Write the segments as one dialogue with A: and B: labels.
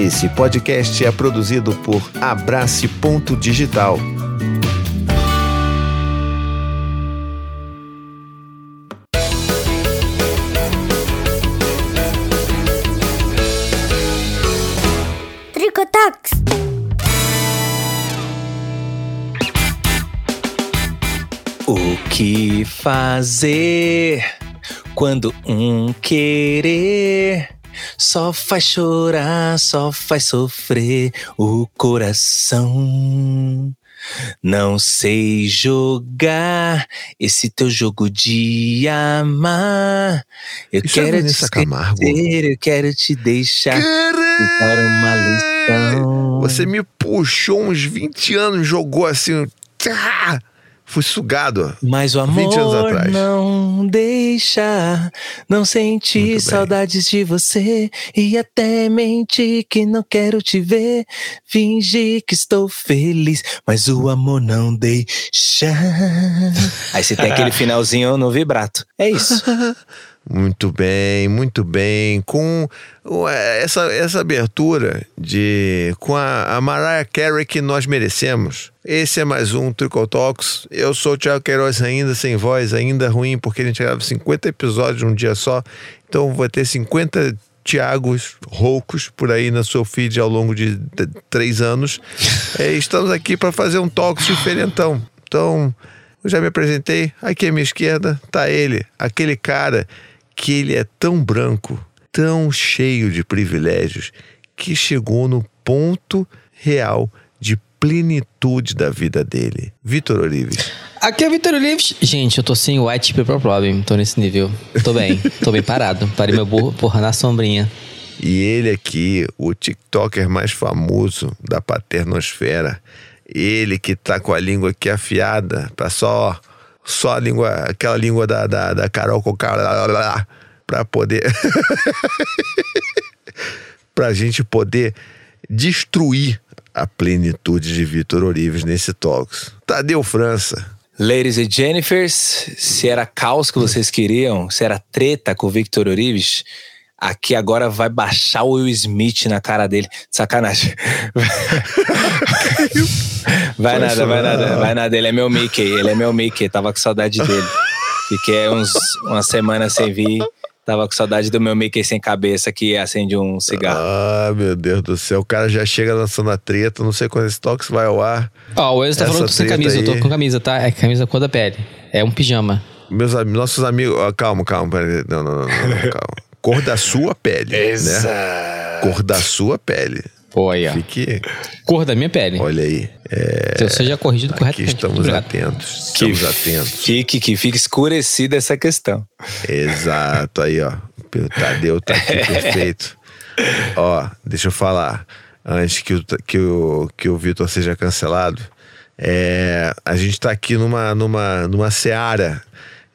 A: Esse podcast é produzido por Abrace Ponto Digital.
B: Tricotox.
C: O que fazer quando um querer só faz chorar, só faz sofrer o coração? Não sei jogar esse teu jogo de amar. Eu
A: Isso é
C: quero te
A: Vanessa Camargo?
C: esquecer, eu quero te deixar dar uma lição.
A: Você me puxou uns 20 anos, jogou assim. Tá! Fui sugado.
C: Mas o
A: 20 anos
C: amor
A: atrás.
C: não deixa, não senti
A: Muito bem.
C: saudades de você e até mente que não quero te ver. Fingi que estou feliz, mas o amor não deixa. Aí você tem aquele finalzinho no vibrato. É isso.
A: Muito bem, muito bem. Com o- essa, essa abertura de com a, a Mariah Carey que nós merecemos. Esse é mais um Talks. Eu sou o Thiago Queiroz ainda, sem voz, ainda ruim, porque a gente grava 50 episódios num dia só. Então vai ter 50 Tiagos roucos por aí na seu feed ao longo de três anos. É, estamos aqui para fazer um Talks diferentão. Então, eu já me apresentei. Aqui à minha esquerda tá ele, aquele cara que ele é tão branco, tão cheio de privilégios, que chegou no ponto real de plenitude da vida dele. Vitor Orives.
D: Aqui é o Vitor Olives. Gente, eu tô sem white paper problem. Tô nesse nível. Tô bem. tô bem parado. Parei meu burro, porra, na sombrinha.
A: E ele aqui, o TikToker mais famoso da paternosfera. Ele que tá com a língua aqui afiada, pra só só a língua, aquela língua da, da, da Carol com para poder pra gente poder destruir a plenitude de Vitor Orives nesse Talks. Tadeu França.
C: Ladies e Jennifers, se era caos que vocês queriam, se era treta com o Victor Orives, aqui agora vai baixar o Will Smith na cara dele. Sacanagem. Vai nada, vai nada, vai nada. Ele é meu Mickey, ele é meu Mickey. Tava com saudade dele. Fiquei uns, uma semana sem vir. Tava com saudade do meu Mickey sem cabeça que acende um cigarro.
A: Ah, meu Deus do céu. O cara já chega lançando a treta. Não sei quando esse Talks vai ao ar.
D: Ó, o Enzo tá falando que tô sem camisa. Eu tô
A: aí.
D: com camisa, tá? É camisa cor da pele. É um pijama.
A: Meus nossos amigos. ah, calma, calma. peraí. Não, não, não, não, não, calma. Cor da sua pele. Né? Cor da sua pele.
D: Pô, aí, ó.
A: Fique.
D: Cor da minha pele.
A: Olha aí. É,
D: Que eu seja corrigido
A: aqui
D: corretamente.
A: estamos
D: Obrigado.
A: atentos.
C: Que
A: Estamos atentos.
C: Fique, que fique escurecida essa questão.
A: Exato, aí, ó. O Tadeu tá aqui perfeito. Ó, deixa eu falar. Antes que o, que o, que o Vitor seja cancelado, é, a gente tá aqui numa, numa, numa seara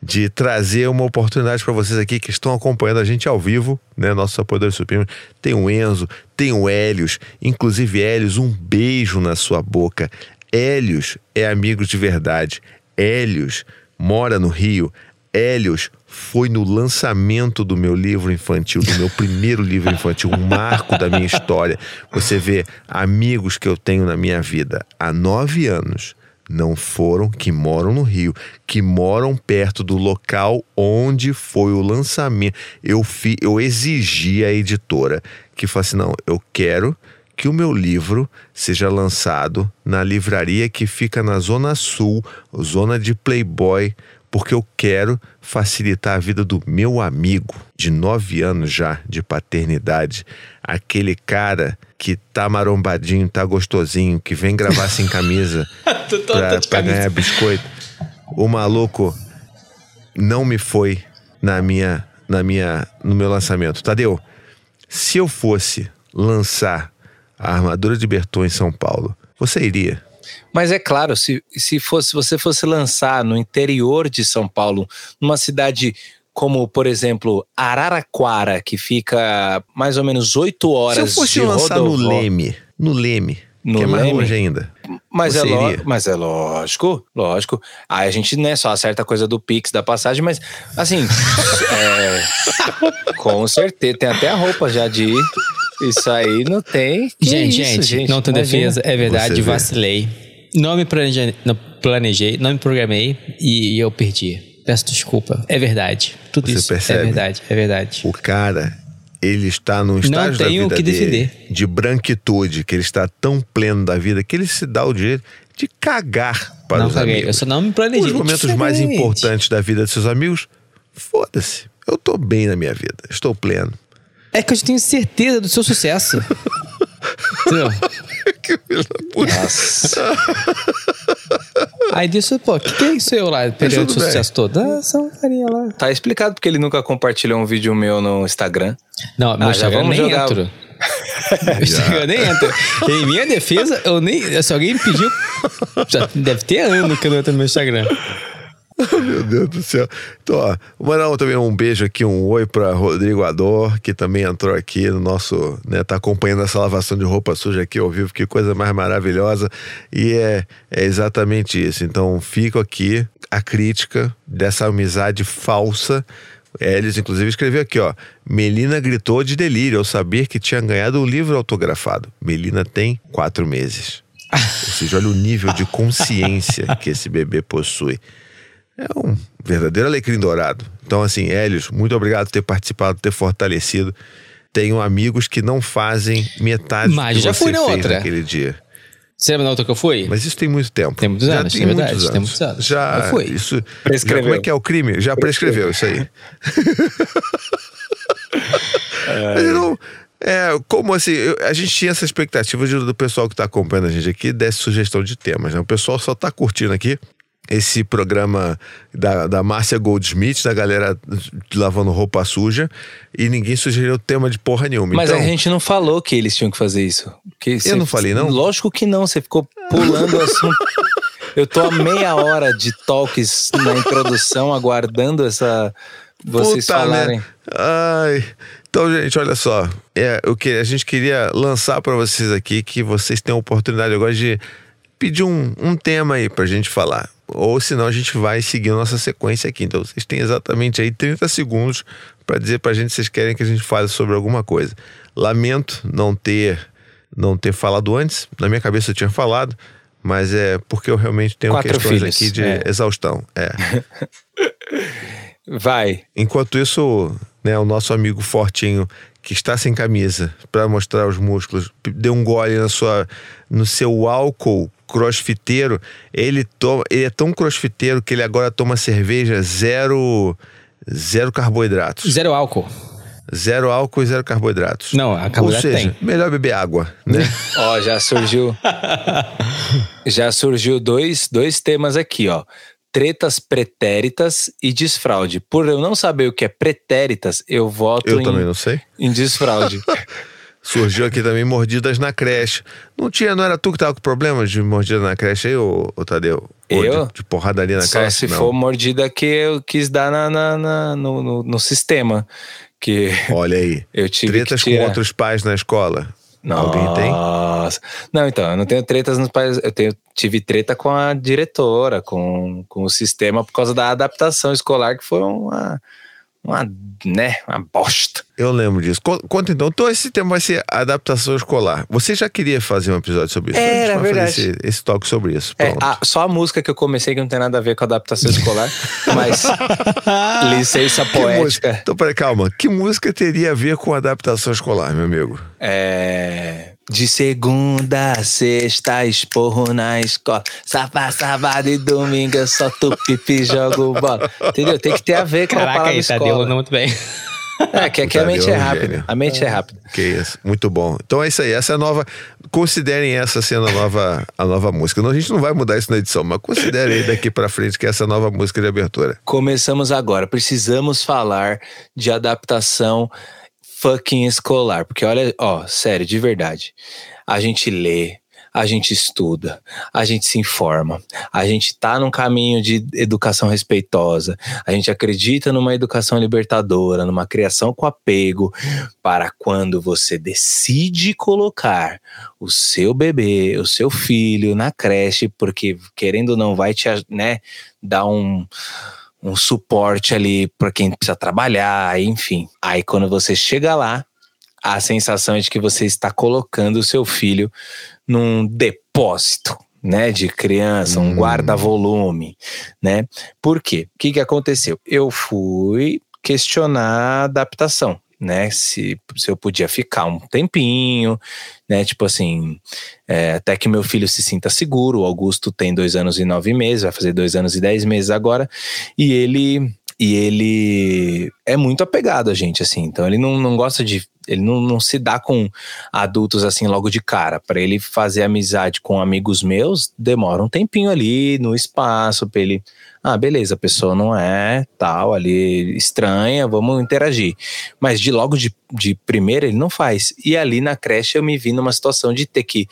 A: de trazer uma oportunidade para vocês aqui que estão acompanhando a gente ao vivo, né? Nossos apoiadores supremos. Tem o Enzo, tem o Hélios. Inclusive, Hélios, um beijo na sua boca. Hélios é amigo de verdade. Hélios mora no Rio. Hélios foi no lançamento do meu livro infantil, do meu primeiro livro infantil, um marco da minha história. Você vê amigos que eu tenho na minha vida há nove anos não foram, que moram no Rio, que moram perto do local onde foi o lançamento. Eu, fi, eu exigi à editora que falasse: não, eu quero que o meu livro seja lançado na livraria que fica na Zona Sul, zona de Playboy, porque eu quero facilitar a vida do meu amigo de nove anos já de paternidade, aquele cara que tá marombadinho, tá gostosinho, que vem gravar sem camisa pra, pra ganhar biscoito. O maluco não me foi na minha, na minha, no meu lançamento. Tadeu, se eu fosse lançar a armadura de Berton em São Paulo, você iria?
C: Mas é claro, se, se fosse, você fosse lançar no interior de São Paulo, numa cidade como, por exemplo, Araraquara, que fica mais ou menos oito horas
A: se eu fosse
C: de
A: lançar no Leme, no Leme,
C: No
A: que é mais
C: Leme?
A: longe ainda.
C: Mas é, lo- mas é lógico, lógico. Aí a gente né, só acerta a coisa do Pix da passagem, mas assim, é, com certeza, tem até a roupa já de ir. Isso aí não tem. Que
D: gente,
C: isso,
D: gente,
C: gente,
D: não tem defesa, é verdade, vacilei. Não me planejei, não planejei, não me programei e, eu perdi. Peço desculpa. É verdade. Tudo
A: Você
D: isso
A: percebe?
D: é verdade, é verdade.
A: O cara, ele está num estágio da vida
D: que
A: dele de branquitude, que ele está tão pleno da vida que ele se dá o direito de cagar para
D: não
A: os
D: caguei,
A: amigos.
D: eu só não me planejei.
A: Os momentos mais importantes da vida de seus amigos, foda-se. Eu tô bem na minha vida, estou pleno.
D: É que eu tenho certeza do seu sucesso. Entendeu?
A: que filho da puta.
C: Nossa.
D: Aí disso, pô, que que é isso eu lá, perdendo
A: tudo
D: o
A: bem.
D: sucesso todo? Ah, são carinha lá.
C: Tá explicado porque ele nunca compartilhou um vídeo meu no Instagram.
D: Não, meu
C: Ah, já
D: Instagram
C: vamos
D: nem
C: jogar.
D: entro. Meu Instagram nem entra. Em minha defesa, eu nem. Se alguém me pediu. Já deve ter ano que eu não entro no meu Instagram.
A: Meu Deus do céu. Então, ó, mandar também um beijo aqui, um oi para Rodrigo Ador, que também entrou aqui no nosso, né, tá acompanhando essa lavação de roupa suja aqui ao vivo, que coisa mais maravilhosa. E é, é exatamente isso. Então, fico aqui a crítica dessa amizade falsa. Eles, inclusive, escreveu aqui, ó. Melina gritou de delírio ao saber que tinha ganhado um livro autografado. Melina tem quatro meses. Ou seja, olha o nível de consciência que esse bebê possui. É um verdadeiro alecrim dourado. Então, assim, Hélios, muito obrigado por ter participado, por ter fortalecido. Tenho amigos que não fazem metade
D: Mas
A: do que
D: já
A: você
D: fui na
A: fez
D: outra.
A: naquele dia.
D: Você lembra na outra que eu fui?
A: Mas isso tem muito tempo.
D: Tem muitos
A: Já
D: anos,
A: tem
D: é verdade,
A: muitos
D: tem muitos anos.
A: Já,
D: Eu fui.
A: isso.
C: Prescreveu.
A: Já, como é que é o crime? Já prescreveu, isso aí. Mas eu não. É, como assim, eu- a gente tinha essa expectativa de, do pessoal que está acompanhando a gente aqui desse sugestão de temas, né? O pessoal só está curtindo aqui esse programa da, da Márcia Goldsmith, da galera lavando roupa suja, e ninguém sugeriu tema de porra nenhuma.
C: Mas
A: então,
C: a gente não falou que eles tinham que fazer isso. Que você-
A: não falei, não?
C: Lógico que não, você ficou pulando o assunto. Eu tô há meia hora de talks na introdução, aguardando essa. Vocês
A: Puta
C: falarem.
A: merda. Ai. Então, gente, olha só. É, o que a gente queria lançar para vocês aqui que vocês tenham a oportunidade agora de pedir um, um tema aí pra gente falar. Ou senão a gente vai seguir a nossa sequência aqui. Então, vocês têm exatamente aí 30 segundos para dizer pra gente se vocês querem que a gente fale sobre alguma coisa. Lamento não ter não ter falado antes. Na minha cabeça eu tinha falado, mas é porque eu realmente tenho
C: Quatro
A: questões
C: filhos,
A: aqui de
C: é.
A: exaustão. É.
C: Vai.
A: Enquanto isso, né, o nosso amigo Fortinho, que está sem camisa para mostrar os músculos, deu um gole na sua, no seu álcool crossfiteiro. Ele, toma, ele é tão crossfiteiro que ele agora toma cerveja zero, zero carboidratos.
D: Zero álcool.
A: Zero álcool e zero carboidratos.
D: Não, a
A: Ou
D: carboidrato
A: seja,
D: tem.
A: melhor beber água, né?
C: Ó, já surgiu. já surgiu dois, dois temas aqui, ó. Tretas pretéritas e desfraude. Por eu não saber o que é pretéritas, eu voto
A: Eu
C: em,
A: também não sei.
C: em desfraude.
A: Surgiu aqui também mordidas na creche. Não tinha, não era tu que tava com problemas de mordida na creche aí, ô, ô Tadeu? Ou
C: Eu?
A: De, de porradaria na
C: Só
A: creche?
C: se
A: Não.
C: for mordida que eu quis dar na, na- na- no, no, no sistema. Que
A: Olha aí.
C: eu tive
A: Tretas com outros pais na escola. Alguém tem?
C: Não, então, eu não tenho tretas nos pais. Eu tenho, tive treta com a diretora, com, com o sistema, por causa da adaptação escolar, que foi uma, uma, né, uma bosta.
A: Eu lembro disso. Con- Conta então. Então esse tema vai ser adaptação escolar. Você já queria fazer um episódio sobre isso?
C: Era,
A: A gente vai
C: verdade.
A: Fazer esse, esse toque sobre isso.
C: É,
A: Pronto.
C: a- só a música que eu comecei que não tem nada a ver com adaptação escolar, mas licença poética.
A: Então, peraí, calma. Que música teria a ver com adaptação escolar, meu amigo?
C: É. De segunda a sexta, esporro na escola. Sábado, sábado e domingo eu só tu pipi e jogo bola. Entendeu? Tem que ter a ver com a
D: Caraca,
C: palavra
D: aí, Tadeu,
C: escola.
D: não muito bem.
C: É, que aqui a
A: Tadeu
C: mente é
A: é
C: rápida. A mente é rápida.
A: Que isso. Muito bom. Então é isso aí. Essa é a nova. Considerem essa sendo a nova, a nova música. Não, a gente não vai mudar isso na edição, mas considerem aí daqui pra frente que essa é a nova música de abertura.
C: Começamos agora. Precisamos falar de adaptação fucking escolar. Porque olha, ó, sério, de verdade. A gente lê, a gente estuda, a gente se informa, a gente tá num caminho de educação respeitosa, a gente acredita numa educação libertadora, numa criação com apego, para quando você decide colocar o seu bebê, o seu filho na creche, porque querendo ou não vai te, né, dar um um suporte ali para quem precisa trabalhar, enfim. Aí quando você chega lá, a sensação é de que você está colocando o seu filho num depósito. Né, de criança, um hum. guarda-volume, né? Por quê? O que, que aconteceu? Eu fui questionar a adaptação, né? Se, se eu podia ficar um tempinho, né? Tipo assim, é, até que meu filho se sinta seguro. O Augusto tem dois anos e nove meses, vai fazer dois anos e dez meses agora, e ele e ele é muito apegado a gente, assim. Então ele não, não gosta de. Ele não, não se dá com adultos assim logo de cara. Para ele fazer amizade com amigos meus, demora um tempinho ali no espaço, para ele. Ah, beleza, a pessoa não é tal, ali estranha, vamos interagir. Mas de logo de, de primeira ele não faz. E ali na creche eu me vi numa situação de ter que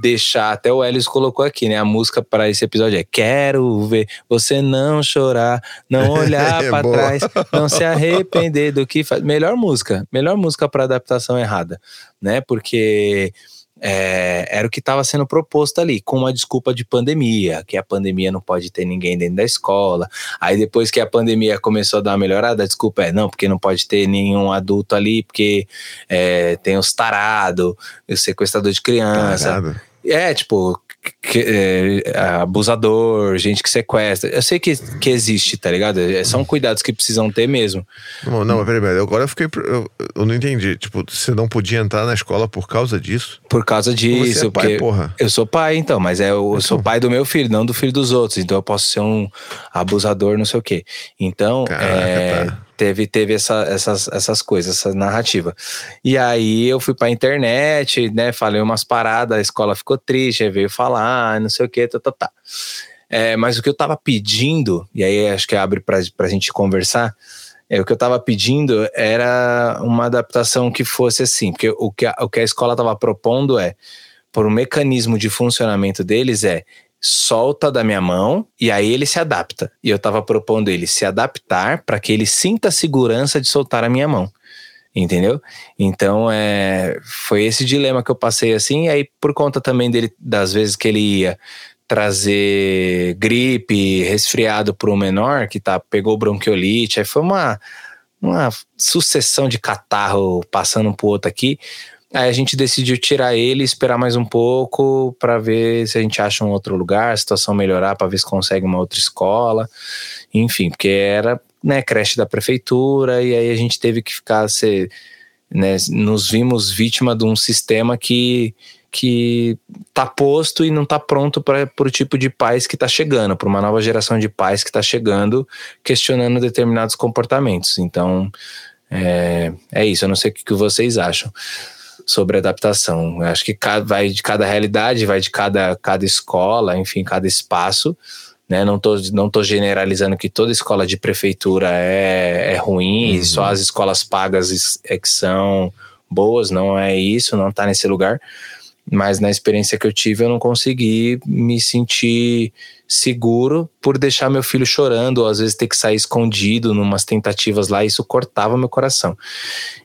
C: deixar, até o Elios colocou aqui, né? A música para esse episódio é Quero ver você não chorar, não olhar é para trás, não se arrepender do que faz. Melhor música, melhor música para adaptação errada, né? Porque é, era o que estava sendo proposto ali, com uma desculpa de pandemia, que a pandemia não pode ter ninguém dentro da escola. Aí depois que a pandemia começou a dar uma melhorada, a desculpa é não, porque não pode ter nenhum adulto ali, porque é, tem os tarados, o sequestrador de criança. É, tipo, que, é, abusador, gente que sequestra. Eu sei que, que existe, tá ligado? É, são cuidados que precisam ter mesmo.
A: Não, não, peraí, peraí. Agora eu fiquei. Eu, eu, não entendi. Tipo, você não podia entrar na escola por causa disso?
C: Por causa disso. Você é pai, porra. Eu sou pai, então, mas é, eu, então. sou pai do meu filho, não do filho dos outros. Então eu posso ser um abusador, não sei o quê. Então. Caraca, é, tá teve, teve essa, essas, essas coisas, essa narrativa. E aí eu fui pra internet, né? Falei umas paradas, a escola ficou triste, aí veio falar, não sei o que, tá, tá, tá. É, mas o que eu tava pedindo, e aí acho que abre pra, pra gente conversar, é, o que eu tava pedindo era uma adaptação que fosse assim, porque o que a, o que a escola tava propondo é, por um mecanismo de funcionamento deles é solta da minha mão e aí ele se adapta. E eu estava propondo ele se adaptar para que ele sinta a segurança de soltar a minha mão. Entendeu? Então é, foi esse dilema que eu passei assim, e aí por conta também dele, das vezes que ele ia trazer gripe, resfriado para o menor, que tá, pegou bronquiolite, aí foi uma, uma sucessão de catarro passando um pro outro aqui. Aí a gente decidiu tirar ele, esperar mais um pouco para ver se a gente acha um outro lugar, a situação melhorar, para ver se consegue uma outra escola. Enfim, porque era né, creche da prefeitura e aí a gente teve que ficar ser, né, nos vimos vítima de um sistema que que tá posto e não tá pronto para o tipo de pais que está chegando, para uma nova geração de pais que está chegando, questionando determinados comportamentos. Então, é, é isso. Eu não sei o que vocês acham sobre adaptação. Eu acho que vai de cada realidade, vai de cada, cada escola, enfim, cada espaço. Né? Não estou não tô generalizando que toda escola de prefeitura é, é ruim, uhum. só as escolas pagas é que são boas, não é isso, não está nesse lugar. Mas na experiência que eu tive, eu não consegui me sentir seguro por deixar meu filho chorando, ou às vezes ter que sair escondido numas tentativas lá, isso cortava meu coração.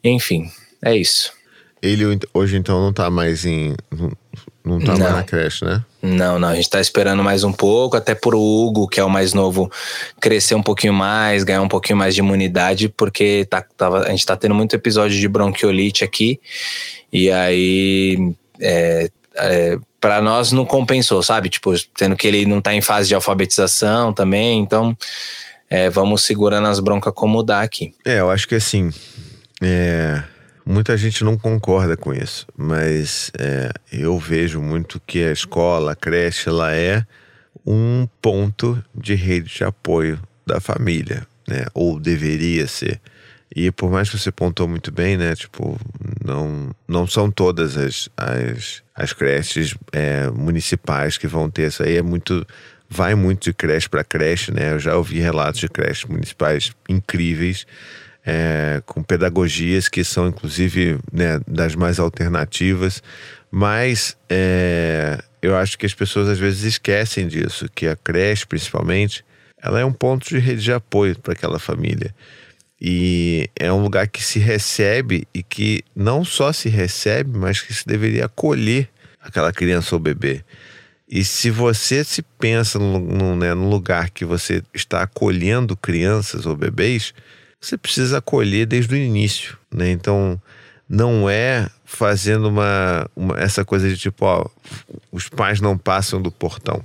C: Enfim, é isso.
A: Ele hoje então não tá mais em. Não tá não. mais na creche, né?
C: Não, não. A gente tá esperando mais um pouco, até pro Hugo, que é o mais novo, crescer um pouquinho mais, ganhar um pouquinho mais de imunidade, porque tá, tava, a gente tá tendo muito episódio de bronquiolite aqui. E aí. É, é, para nós não compensou, sabe? Tipo, tendo que ele não tá em fase de alfabetização também, então é, vamos segurando as broncas como dá aqui.
A: É, eu acho que assim. É Muita gente não concorda com isso, mas é, eu vejo muito que a escola, a creche, ela é um ponto de rede de apoio da família, né? Ou deveria ser. E por mais que você pontou muito bem, né? Tipo, não, não são todas as, as, as creches é, municipais que vão ter isso aí. É muito. Vai muito de creche para creche, né? Eu já ouvi relatos de creches municipais incríveis é, com pedagogias que são inclusive né, das mais alternativas, mas é, eu acho que as pessoas às vezes esquecem disso, que a creche principalmente, ela é um ponto de rede de apoio para aquela família. E é um lugar que se recebe e que não só se recebe, mas que se deveria acolher aquela criança ou bebê. E se você se pensa num, né, num lugar que você está acolhendo crianças ou bebês, você precisa acolher desde o início, né? Então, não é fazendo uma, uma essa coisa de tipo, ó, os pais não passam do portão.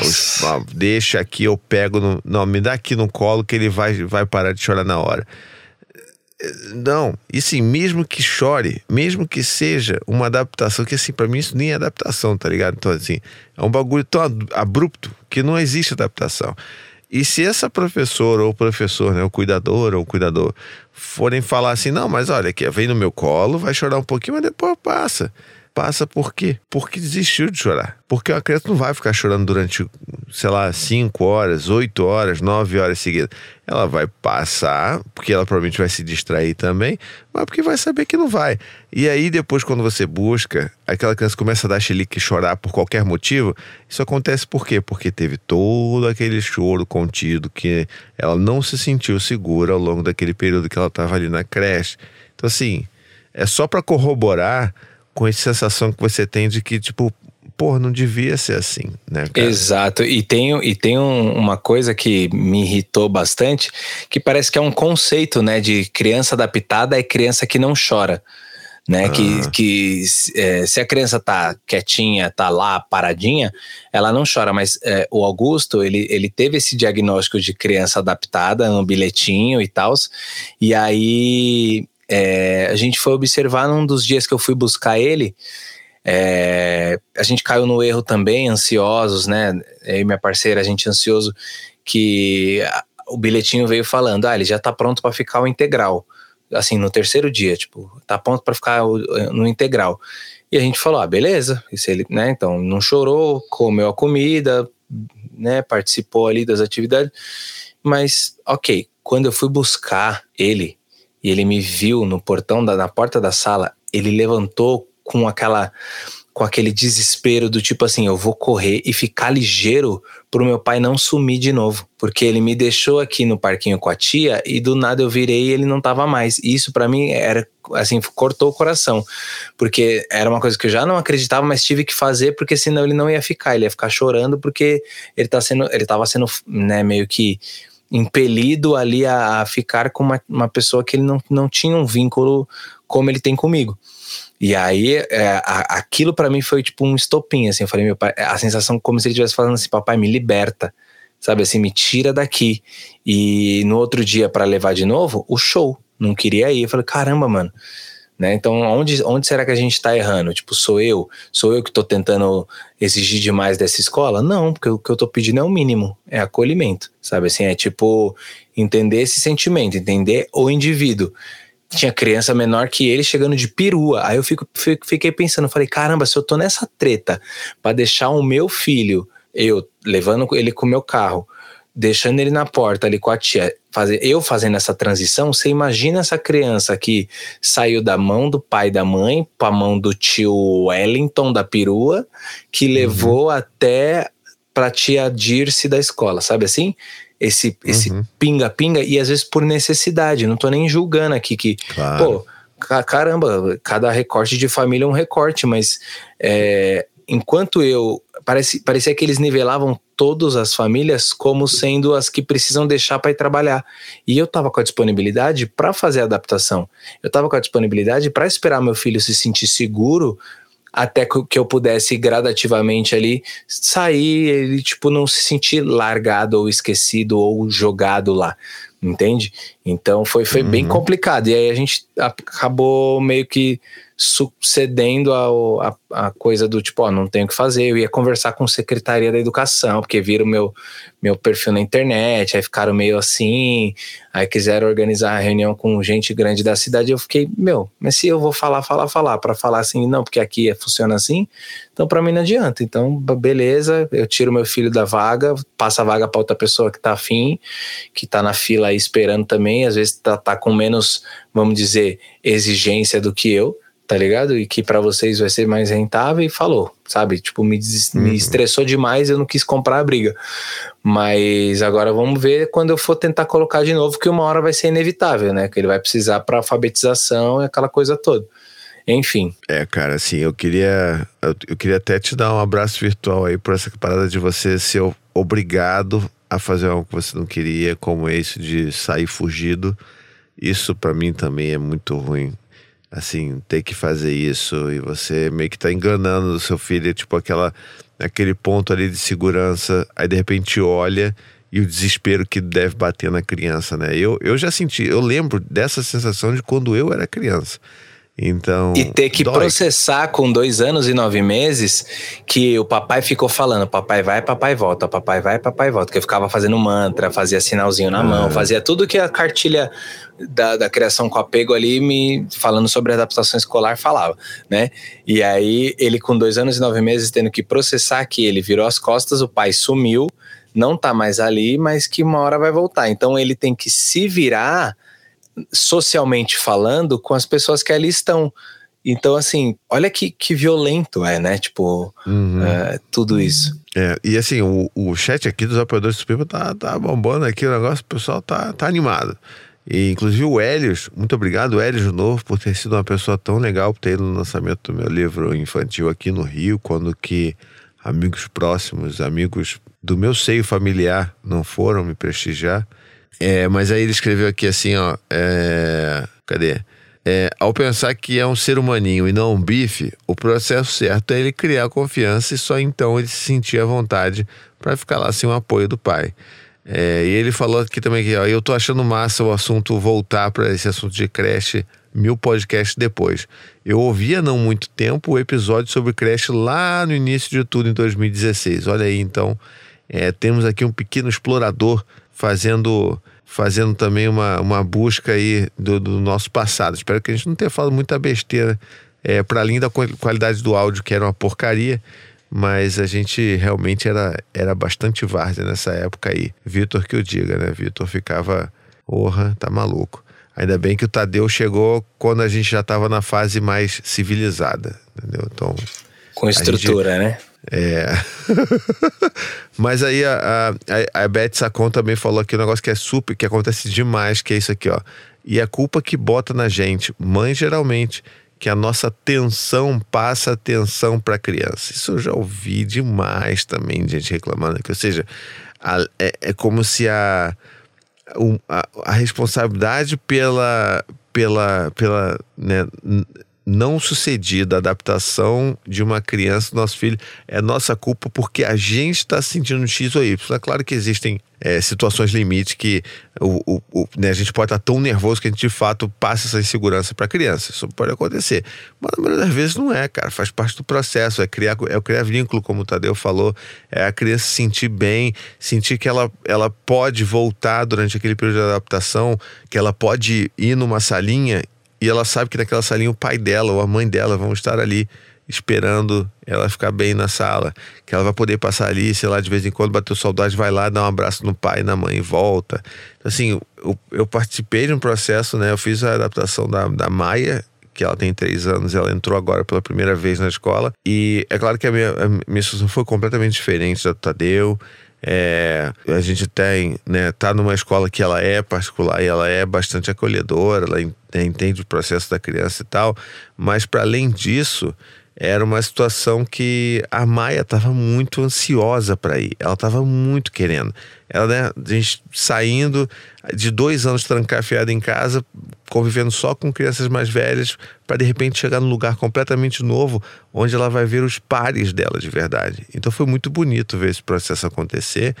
A: Os, ó, deixa aqui, eu pego. No, não, me dá aqui no colo que ele vai, vai parar de chorar na hora. Não, e sim, mesmo que chore, mesmo que seja uma adaptação, que assim, para mim isso nem é adaptação, tá ligado? Então, assim, é um bagulho tão abrupto que não existe adaptação. E se essa professora ou professor, né, o cuidador ou o cuidador, forem falar assim, não, mas olha, aqui, vem no meu colo, vai chorar um pouquinho, mas depois passa. Passa por quê? Porque desistiu de chorar. Porque a criança não vai ficar chorando durante, sei lá, 5 horas, 8 horas, 9 horas seguidas. Ela vai passar, porque ela provavelmente vai se distrair também, mas porque vai saber que não vai. E aí, depois, quando você busca, aquela criança começa a dar xilique e chorar por qualquer motivo. Isso acontece por quê? Porque teve todo aquele choro contido que ela não se sentiu segura ao longo daquele período que ela estava ali na creche. Então, assim, é só para corroborar com essa sensação que você tem de que, tipo, pô, não devia ser assim, né?
C: Cara? Exato. E tem, e tem um, uma coisa que me irritou bastante, que parece que é um conceito, né? De criança adaptada é criança que não chora. Né, ah. que, que é, se a criança tá quietinha, tá lá paradinha, ela não chora. Mas é, o Augusto, ele, ele teve esse diagnóstico de criança adaptada no bilhetinho e tal. E aí é, a gente foi observar num dos dias que eu fui buscar ele. É, a gente caiu no erro também, ansiosos, né? Eu e minha parceira, a gente ansioso que o bilhetinho veio falando: ah, ele já tá pronto para ficar o integral. Assim, no terceiro dia, tipo, tá pronto para ficar no integral. E a gente falou: ah, beleza. E se ele, né? Então, não chorou, comeu a comida, né? Participou ali das atividades. Mas, ok, quando eu fui buscar ele, e ele me viu no portão da, na porta da sala, ele levantou com aquela com aquele desespero do tipo assim, eu vou correr e ficar ligeiro pro meu pai não sumir de novo, porque ele me deixou aqui no parquinho com a tia e do nada eu virei e ele não tava mais. E isso para mim era assim, cortou o coração, porque era uma coisa que eu já não acreditava, mas tive que fazer porque senão ele não ia ficar, ele ia ficar chorando porque ele tá sendo, ele tava sendo, né, meio que impelido ali a, a ficar com uma, uma pessoa que ele não, não tinha um vínculo como ele tem comigo. E aí, é, a, aquilo para mim foi tipo um estopim, assim, eu falei, meu pai, a sensação como se ele estivesse falando assim, papai, me liberta, sabe, assim, me tira daqui. E no outro dia, para levar de novo, o show, não queria ir, eu falei, caramba, mano, né? Então, onde, onde será que a gente está errando? Tipo, sou eu? Sou eu que estou tentando exigir demais dessa escola? Não, porque o que eu estou pedindo é o mínimo, é acolhimento, sabe? Assim, é tipo entender esse sentimento, entender o indivíduo. Tinha criança menor que ele chegando de perua. Aí eu fico, fiquei pensando, falei, caramba, se eu tô nessa treta para deixar o meu filho, eu levando ele com o meu carro, deixando ele na porta ali com a tia, fazer, eu fazendo essa transição, você imagina essa criança que saiu da mão do pai e da mãe para a mão do tio Wellington da perua, que uhum. levou até para tia Dirce da escola, sabe assim? Esse esse uhum. pinga-pinga e às vezes por necessidade, não tô nem julgando aqui que, claro. pô, caramba, cada recorte de família é um recorte, mas é, enquanto eu parece, parecia que eles nivelavam todas as famílias como sendo as que precisam deixar para ir trabalhar. E eu estava com a disponibilidade para fazer a adaptação. Eu estava com a disponibilidade para esperar meu filho se sentir seguro até que eu pudesse gradativamente ali sair, ele tipo não se sentir largado ou esquecido ou jogado lá, entende? Então foi, foi uhum. bem complicado. E aí a gente acabou meio que sucedendo a, a, coisa do tipo, ó, não tenho o que fazer. Eu ia conversar com a Secretaria da Educação, porque viram meu, meu perfil na internet, aí ficaram meio assim, aí quiseram organizar a reunião com gente grande da cidade. Eu fiquei, meu, mas se eu vou falar, falar, falar, para falar assim, não, porque aqui funciona assim, então para mim não adianta. Então, beleza, eu tiro meu filho da vaga, passo a vaga para outra pessoa que tá afim, que tá na fila aí esperando também, às vezes tá, tá com menos, vamos dizer, exigência do que eu tá ligado? E que para vocês vai ser mais rentável e falou, sabe? Tipo, me, uhum. me estressou demais, eu não quis comprar a briga. Mas agora vamos ver quando eu for tentar colocar de novo, que uma hora vai ser inevitável, né? Que ele vai precisar para alfabetização e aquela coisa toda. Enfim.
A: É, cara, assim, eu queria eu, eu queria até te dar um abraço virtual aí por essa parada de você ser obrigado a fazer algo que você não queria, como esse de sair fugido. Isso para mim também é muito ruim assim, ter que fazer isso e você meio que tá enganando o seu filho, tipo aquela aquele ponto ali de segurança, aí de repente olha e o desespero que deve bater na criança, né? Eu, eu já senti, eu lembro dessa sensação de quando eu era criança. Então.
C: E ter que dói. processar com dois anos e nove meses que o papai ficou falando: papai vai, papai volta, papai vai, papai volta. Que eu ficava fazendo mantra, fazia sinalzinho na ah. mão, fazia tudo que a cartilha da, da criação com apego ali me falando sobre adaptação escolar falava, né? E aí ele com dois anos e nove meses tendo que processar que ele virou as costas, o pai sumiu, não tá mais ali, mas que uma hora vai voltar. Então ele tem que se virar socialmente falando com as pessoas que ali estão. Então, assim, olha que, que violento é, né? Tipo, uhum. é, tudo isso.
A: É, e assim, o, o chat aqui dos apoiadores do Pipa tá, tá bombando aqui o negócio, o pessoal tá, tá animado. E inclusive o Helios, muito obrigado, Helios de novo, por ter sido uma pessoa tão legal, por ter ido no lançamento do meu livro infantil aqui no Rio, quando que amigos próximos, amigos do meu seio familiar não foram me prestigiar. É, mas aí ele escreveu aqui assim, ó. É, cadê? É, ao pensar que é um ser humaninho e não um bife, o processo certo é ele criar confiança e só então ele se sentir à vontade para ficar lá sem o apoio do pai. É, e ele falou aqui também que ó, eu tô achando massa o assunto voltar para esse assunto de creche mil podcasts depois. Eu ouvi há não muito tempo o episódio sobre creche lá no início de tudo em 2016. Olha aí, então, é, temos aqui um pequeno explorador fazendo fazendo também uma, uma busca aí do, do nosso passado. Espero que a gente não tenha falado muita besteira é, para além da qualidade do áudio, que era uma porcaria, mas a gente realmente era, era bastante várzea nessa época aí. Vitor que eu diga, né? Vitor ficava, porra, tá maluco. Ainda bem que o Tadeu chegou quando a gente já estava na fase mais civilizada, entendeu? Então.
C: Com estrutura, gente, né?
A: É. Mas aí a, a, a Beth Sacon também falou aqui um negócio que é super, que acontece demais, que é isso aqui, ó. E a culpa que bota na gente, mãe geralmente, que a nossa atenção passa atenção para a criança. Isso eu já ouvi demais também, gente reclamando aqui. Ou seja, a, é, é como se a, a, a responsabilidade pela, pela, pela né, não sucedida adaptação de uma criança do nosso filho é nossa culpa porque a gente está sentindo X ou Y. É claro que existem é, situações limite que o, o, o né, a gente pode estar tão nervoso que a gente de fato passa essa insegurança para a criança. Isso pode acontecer. Mas na maioria das vezes não é, cara. Faz parte do processo. É criar, é criar vínculo, como o Tadeu falou. É a criança se sentir bem, sentir que ela, ela pode voltar durante aquele período de adaptação, que ela pode ir numa salinha e ela sabe que naquela salinha o pai dela ou a mãe dela vão estar ali esperando ela ficar bem na sala. Que ela vai poder passar ali, sei lá, de vez em quando bateu saudade, vai lá, dá um abraço no pai, na mãe e volta. Então, assim, eu, eu, participei de um processo, né? Eu fiz a adaptação da, da Maia, que ela tem três anos, ela entrou agora pela primeira vez na escola. E é claro que a minha, a minha situação foi completamente diferente da do Tadeu. É, a gente tem, né, tá numa escola que ela é particular e ela é bastante acolhedora, ela né, entende o processo da criança e tal, mas para além disso, era uma situação que a Maia estava muito ansiosa para ir, ela estava muito querendo. Ela, né, a gente saindo de dois anos trancafiada em casa, convivendo só com crianças mais velhas, para de repente chegar num lugar completamente novo, onde ela vai ver os pares dela de verdade. Então foi muito bonito ver esse processo acontecer.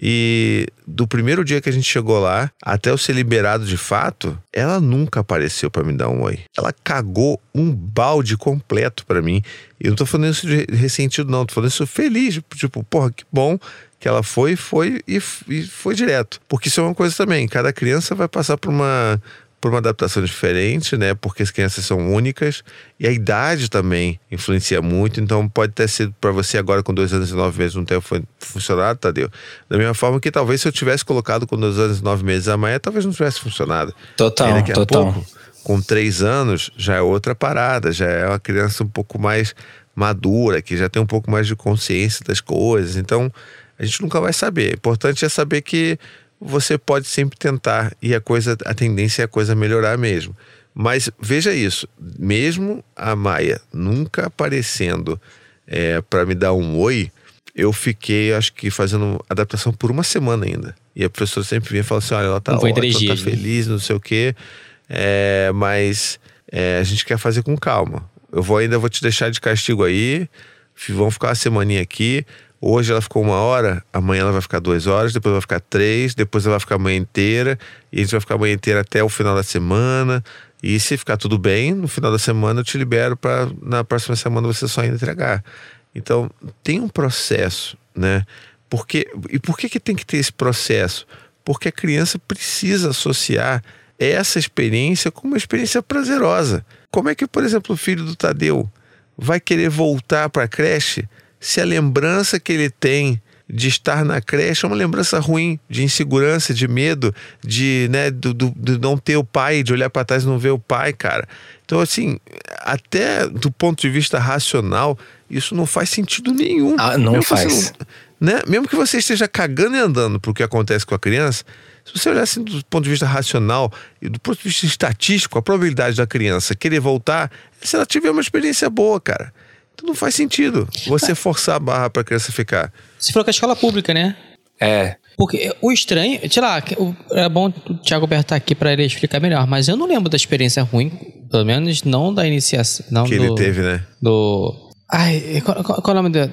A: E do primeiro dia que a gente chegou lá até eu ser liberado de fato, ela nunca apareceu para me dar um oi. Ela cagou um balde completo para mim. E eu não tô falando isso de ressentido, não. Tô falando isso feliz. Tipo, porra, que bom que ela foi, foi e, e foi direto. Porque isso é uma coisa também. Cada criança vai passar por uma por uma adaptação diferente, né? Porque as crianças são únicas e a idade também influencia muito. Então pode ter sido para você agora com dois anos e nove meses não ter funcionado, Tadeu. Da mesma forma que talvez se eu tivesse colocado com dois anos e nove meses amanhã, talvez não tivesse funcionado.
C: Total, total. Pouco,
A: com três anos já é outra parada, já é uma criança um pouco mais madura, que já tem um pouco mais de consciência das coisas. Então a gente nunca vai saber. O importante é saber que você pode sempre tentar e a coisa, a tendência é a coisa melhorar mesmo. Mas veja isso, mesmo a Maia nunca aparecendo é, para me dar um oi, eu fiquei, acho que, fazendo adaptação por uma semana ainda. E a professora sempre vinha e falava assim: olha, ela tá, ótima, ela tá feliz, não sei o quê. É, mas é, a gente quer fazer com calma. Eu vou ainda vou te deixar de castigo aí, vamos ficar uma semaninha aqui. Hoje ela ficou uma hora, amanhã ela vai ficar duas horas, depois vai ficar três, depois ela vai ficar a manhã inteira, e a gente vai ficar a manhã inteira até o final da semana. E se ficar tudo bem, no final da semana eu te libero para na próxima semana você só entregar. Então, tem um processo, né? Porque, e por que, que tem que ter esse processo? Porque a criança precisa associar essa experiência com uma experiência prazerosa. Como é que, por exemplo, o filho do Tadeu vai querer voltar para a creche se a lembrança que ele tem de estar na creche é uma lembrança ruim, de insegurança, de medo, de, né, do, do, não ter o pai, de olhar para trás e não ver o pai, cara. Então, assim, até do ponto de vista racional, isso não faz sentido nenhum.
C: Ah, não Mesmo faz.
A: Não, né? Mesmo que você esteja cagando e andando pro que acontece com a criança, se você olhar assim do ponto de vista racional e do ponto de vista estatístico, a probabilidade da criança querer voltar se ela tiver uma experiência boa, cara. Então não faz sentido você forçar a barra para a criança ficar.
D: Você falou que é escola pública, né?
C: É.
D: Porque o estranho, sei lá, é bom o Thiago Berto estar tá aqui para ele explicar melhor, mas eu não lembro da experiência ruim, pelo menos não da iniciação. Não
A: que
D: do,
A: ele teve, né?
D: Do. Ai, qual, qual, qual é o nome da.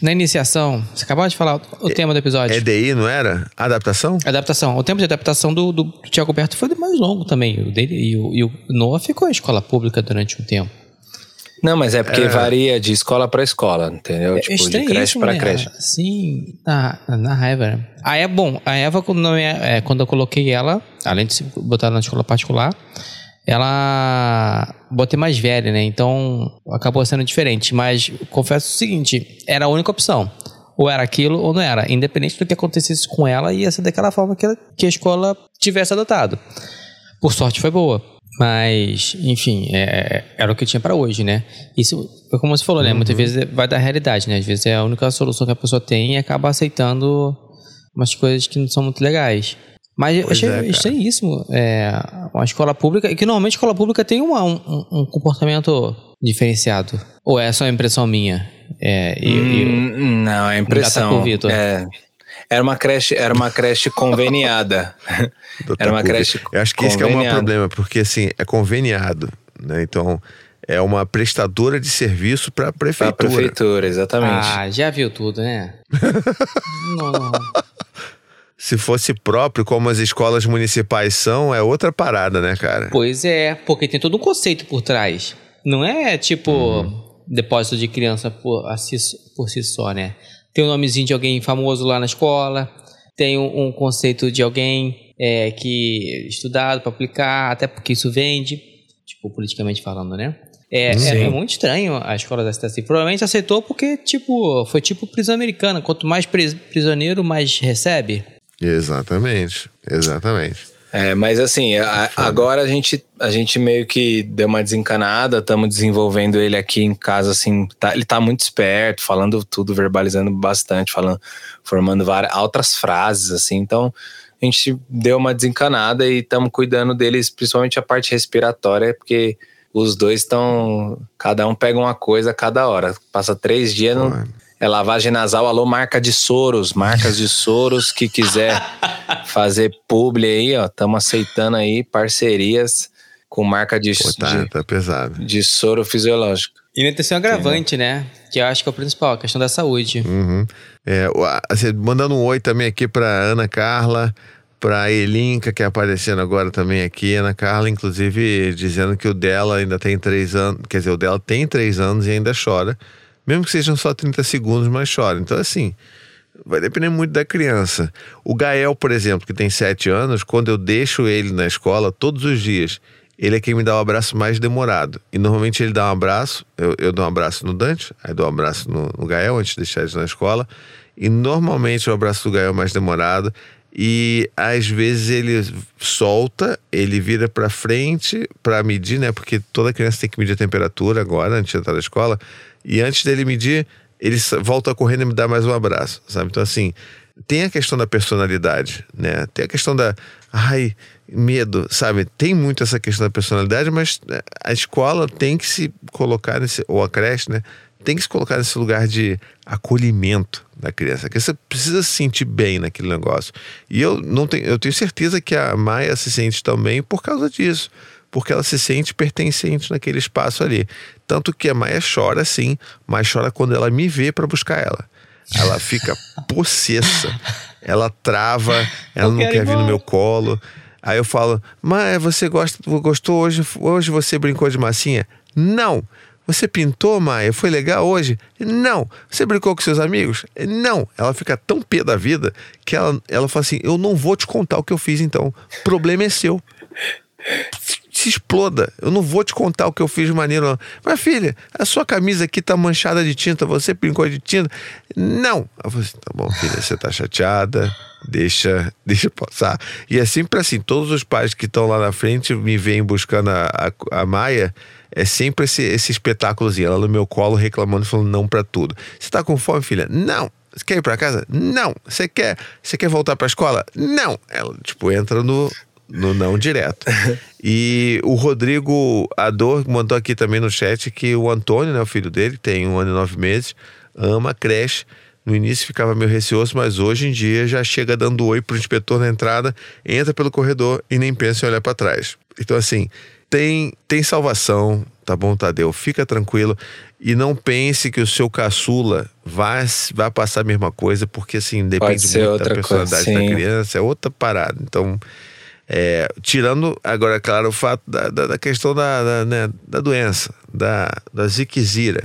D: Na iniciação, você acabou de falar o é, tema do episódio.
A: EDI, não era? Adaptação?
D: Adaptação. O tempo de adaptação do, do, do Tiago Berto foi mais longo também. O dele, e, o, e o Noah ficou em escola pública durante um tempo.
C: Não, mas é porque é. varia de escola para escola, entendeu?
D: É
C: tipo, de creche para
D: né?
C: creche.
D: Sim, na, na raiva. Aí é bom, a Eva, quando, é, quando eu coloquei ela, além de botar na escola particular, ela botei mais velha, né? Então acabou sendo diferente. Mas confesso o seguinte: era a única opção. Ou era aquilo ou não era. Independente do que acontecesse com ela, ia ser daquela forma que, que a escola tivesse adotado. Por sorte foi boa. Mas, enfim, é, era o que tinha para hoje, né? Isso foi como você falou, né? Uhum. Muitas vezes vai da realidade, né? Às vezes é a única solução que a pessoa tem e acaba aceitando umas coisas que não são muito legais. Mas eu achei é, estranhíssimo. É, uma escola pública, e que normalmente a escola pública tem uma, um, um, comportamento diferenciado. Ou é só impressão minha? É,
C: e, hum, e, não, é impressão. É, era uma creche, era uma creche conveniada. era uma creche
A: Eu acho que esse que é o maior problema, porque assim, é conveniado, né? Então, é uma prestadora de serviço para a prefeitura.
C: Para a prefeitura, exatamente.
D: Ah, já viu tudo, né?
A: não. Se fosse próprio, como as escolas municipais são, é outra parada, né, cara?
D: Pois é, porque tem todo um conceito por trás. Não é tipo uhum. depósito de criança por, assim, por si só, né? Tem o um nomezinho de alguém famoso lá na escola, tem um, um conceito de alguém é, que estudado para aplicar, até porque isso vende, tipo, politicamente falando, né? É, é, é, muito estranho a escola da STC. Provavelmente aceitou porque, tipo, foi tipo prisão americana. Quanto mais prisioneiro, mais recebe.
A: Exatamente, exatamente.
C: É, mas assim, a, agora a gente, a gente meio que deu uma desencanada, estamos desenvolvendo ele aqui em casa, assim, tá, ele tá muito esperto, falando tudo, verbalizando bastante, falando, formando várias outras frases, assim, então a gente deu uma desencanada e estamos cuidando deles, principalmente a parte respiratória, porque os dois estão. Cada um pega uma coisa a cada hora. Passa três dias, não, é lavagem nasal, alô, marca de Soros, marcas de Soros que quiser fazer publi aí, ó, estamos aceitando aí parcerias com marca de,
A: Pô, tá,
C: de,
A: tá pesado.
C: de soro fisiológico.
D: E ainda tem um agravante, né? Que eu acho que é o principal, a questão da saúde.
A: Uhum. É, assim, mandando um oi também aqui para Ana Carla, para Elinka, que é aparecendo agora também aqui. Ana Carla, inclusive, dizendo que o dela ainda tem três anos, quer dizer, o dela tem três anos e ainda chora. Mesmo que sejam só 30 segundos, mas chora. Então, assim, vai depender muito da criança. O Gael, por exemplo, que tem 7 anos, quando eu deixo ele na escola todos os dias, ele é quem me dá o um abraço mais demorado. E normalmente ele dá um abraço, eu, eu dou um abraço no Dante, aí dou um abraço no, no Gael antes de deixar ele na escola. E normalmente o abraço do Gael é mais demorado. E às vezes ele solta, ele vira para frente para medir, né? Porque toda criança tem que medir a temperatura agora antes de entrar na escola. E antes dele medir, ele volta correndo e me dá mais um abraço, sabe? Então, assim, tem a questão da personalidade, né? Tem a questão da, ai, medo, sabe? Tem muito essa questão da personalidade, mas né, a escola tem que se colocar nesse, ou a creche, né? Tem que se colocar nesse lugar de acolhimento da criança. A criança precisa se sentir bem naquele negócio. E eu não tenho, eu tenho certeza que a Maia se sente também por causa disso porque ela se sente pertencente naquele espaço ali. Tanto que a Maia chora sim, mas chora quando ela me vê para buscar ela. Ela fica possessa, ela trava, ela não
D: quero
A: quer
D: ir
A: vir no meu colo. Aí eu falo, Maia, você gosta, gostou hoje? Hoje você brincou de massinha? Não. Você pintou, Maia? Foi legal hoje? Não. Você brincou com seus amigos? Não. Ela fica tão pé da vida que ela, ela fala assim: Eu não vou te contar o que eu fiz então. O problema é seu. Se exploda. Eu não vou te contar o que eu fiz maneiro. Não. Mas, filha, a sua camisa aqui tá manchada de tinta. Você brincou de tinta? Não. Eu assim: Tá bom, filha, você tá chateada. Deixa, deixa passar. E é sempre assim: todos os pais que estão lá na frente me vêm buscando a, a, a Maia. É sempre esse, esse espetáculozinho. Ela no meu colo reclamando, falando não pra tudo. Você tá com fome, filha? Não. Você quer ir pra casa? Não. Você quer, você quer voltar pra escola? Não. Ela, tipo, entra no, no não direto. E o Rodrigo Ador mandou aqui também no chat que o Antônio, né, o filho dele, tem um ano e nove meses, ama creche. No início ficava meio receoso, mas hoje em dia já chega dando oi pro inspetor na entrada, entra pelo corredor e nem pensa em olhar para trás. Então, assim, tem, tem salvação, tá bom, Tadeu? Fica tranquilo e não pense que o seu caçula vai, vai passar a mesma coisa, porque, assim, depende muito da personalidade
C: coisa,
A: da criança, é outra parada. Então, é, tirando agora, claro, o fato da, da, da questão da, da, né, da doença, da, da ziquezira.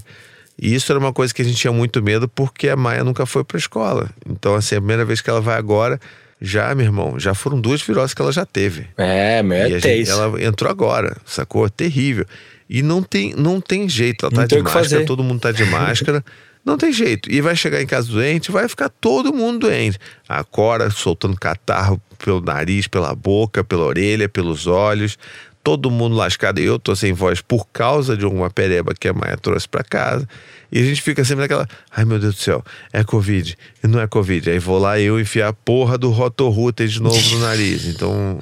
A: E isso era uma coisa que a gente tinha muito medo porque a Maia nunca foi para escola. Então, assim, a primeira vez que ela vai agora, já, meu irmão, já foram duas viroses que ela já teve.
C: É, meu, é
A: gente- ela entrou agora, sacou? Terrível. E não tem, não tem jeito. Ela tá de máscara, todo mundo tá de máscara. Não tem jeito. E vai chegar em casa doente, vai ficar todo mundo doente. A Cora soltando catarro pelo nariz, pela boca, pela orelha, pelos olhos. Todo mundo lascado. E eu tô sem voz por causa de uma pereba que a Maia trouxe pra casa. E a gente fica sempre naquela. Ai meu Deus do céu, é Covid. Não é Covid. Aí vou lá eu enfiar a porra do Rotorruter de novo no nariz. Então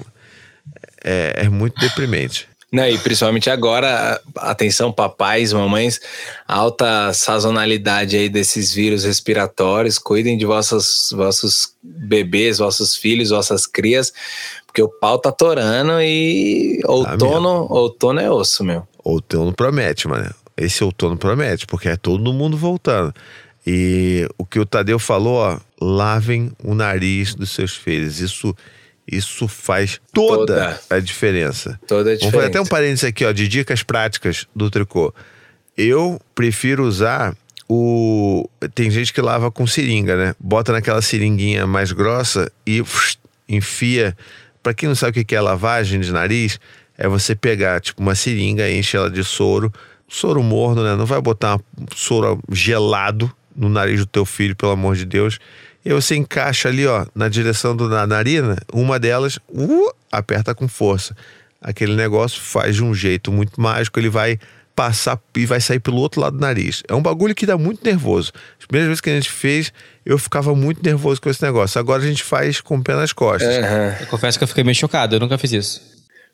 A: é, é muito deprimente.
C: Não, e principalmente agora, atenção, papais, mamães, alta sazonalidade aí desses vírus respiratórios, cuidem de vossos, vossos bebês, vossos filhos, vossas crias, porque o pau tá torando e outono, outono é osso, meu.
A: Outono promete, mano. Esse outono promete, porque é todo mundo voltando. E o que o Tadeu falou, ó, lavem o nariz dos seus filhos. Isso, isso faz toda,
C: Toda.
A: a diferença.
C: Toda a
A: Vamos fazer até
C: diferença.
A: um parênteses aqui, ó, de dicas práticas do tricô. Eu prefiro usar o. Tem gente que lava com seringa, né? Bota naquela seringuinha mais grossa e enfia. Pra quem não sabe o que é lavagem de nariz, é você pegar, tipo, uma seringa, enche ela de soro, soro morno, né? Não vai botar soro gelado no nariz do teu filho, pelo amor de Deus. E aí você encaixa ali, ó, na direção do, da narina, uma delas, uh, aperta com força. Aquele negócio faz de um jeito muito mágico, ele vai passar e vai sair pelo outro lado do nariz. É um bagulho que dá muito nervoso. As primeiras vezes que a gente fez, eu ficava muito nervoso com esse negócio. Agora a gente faz com o pé nas costas.
C: Aham.
D: Eu confesso que eu fiquei meio chocado, eu nunca fiz isso.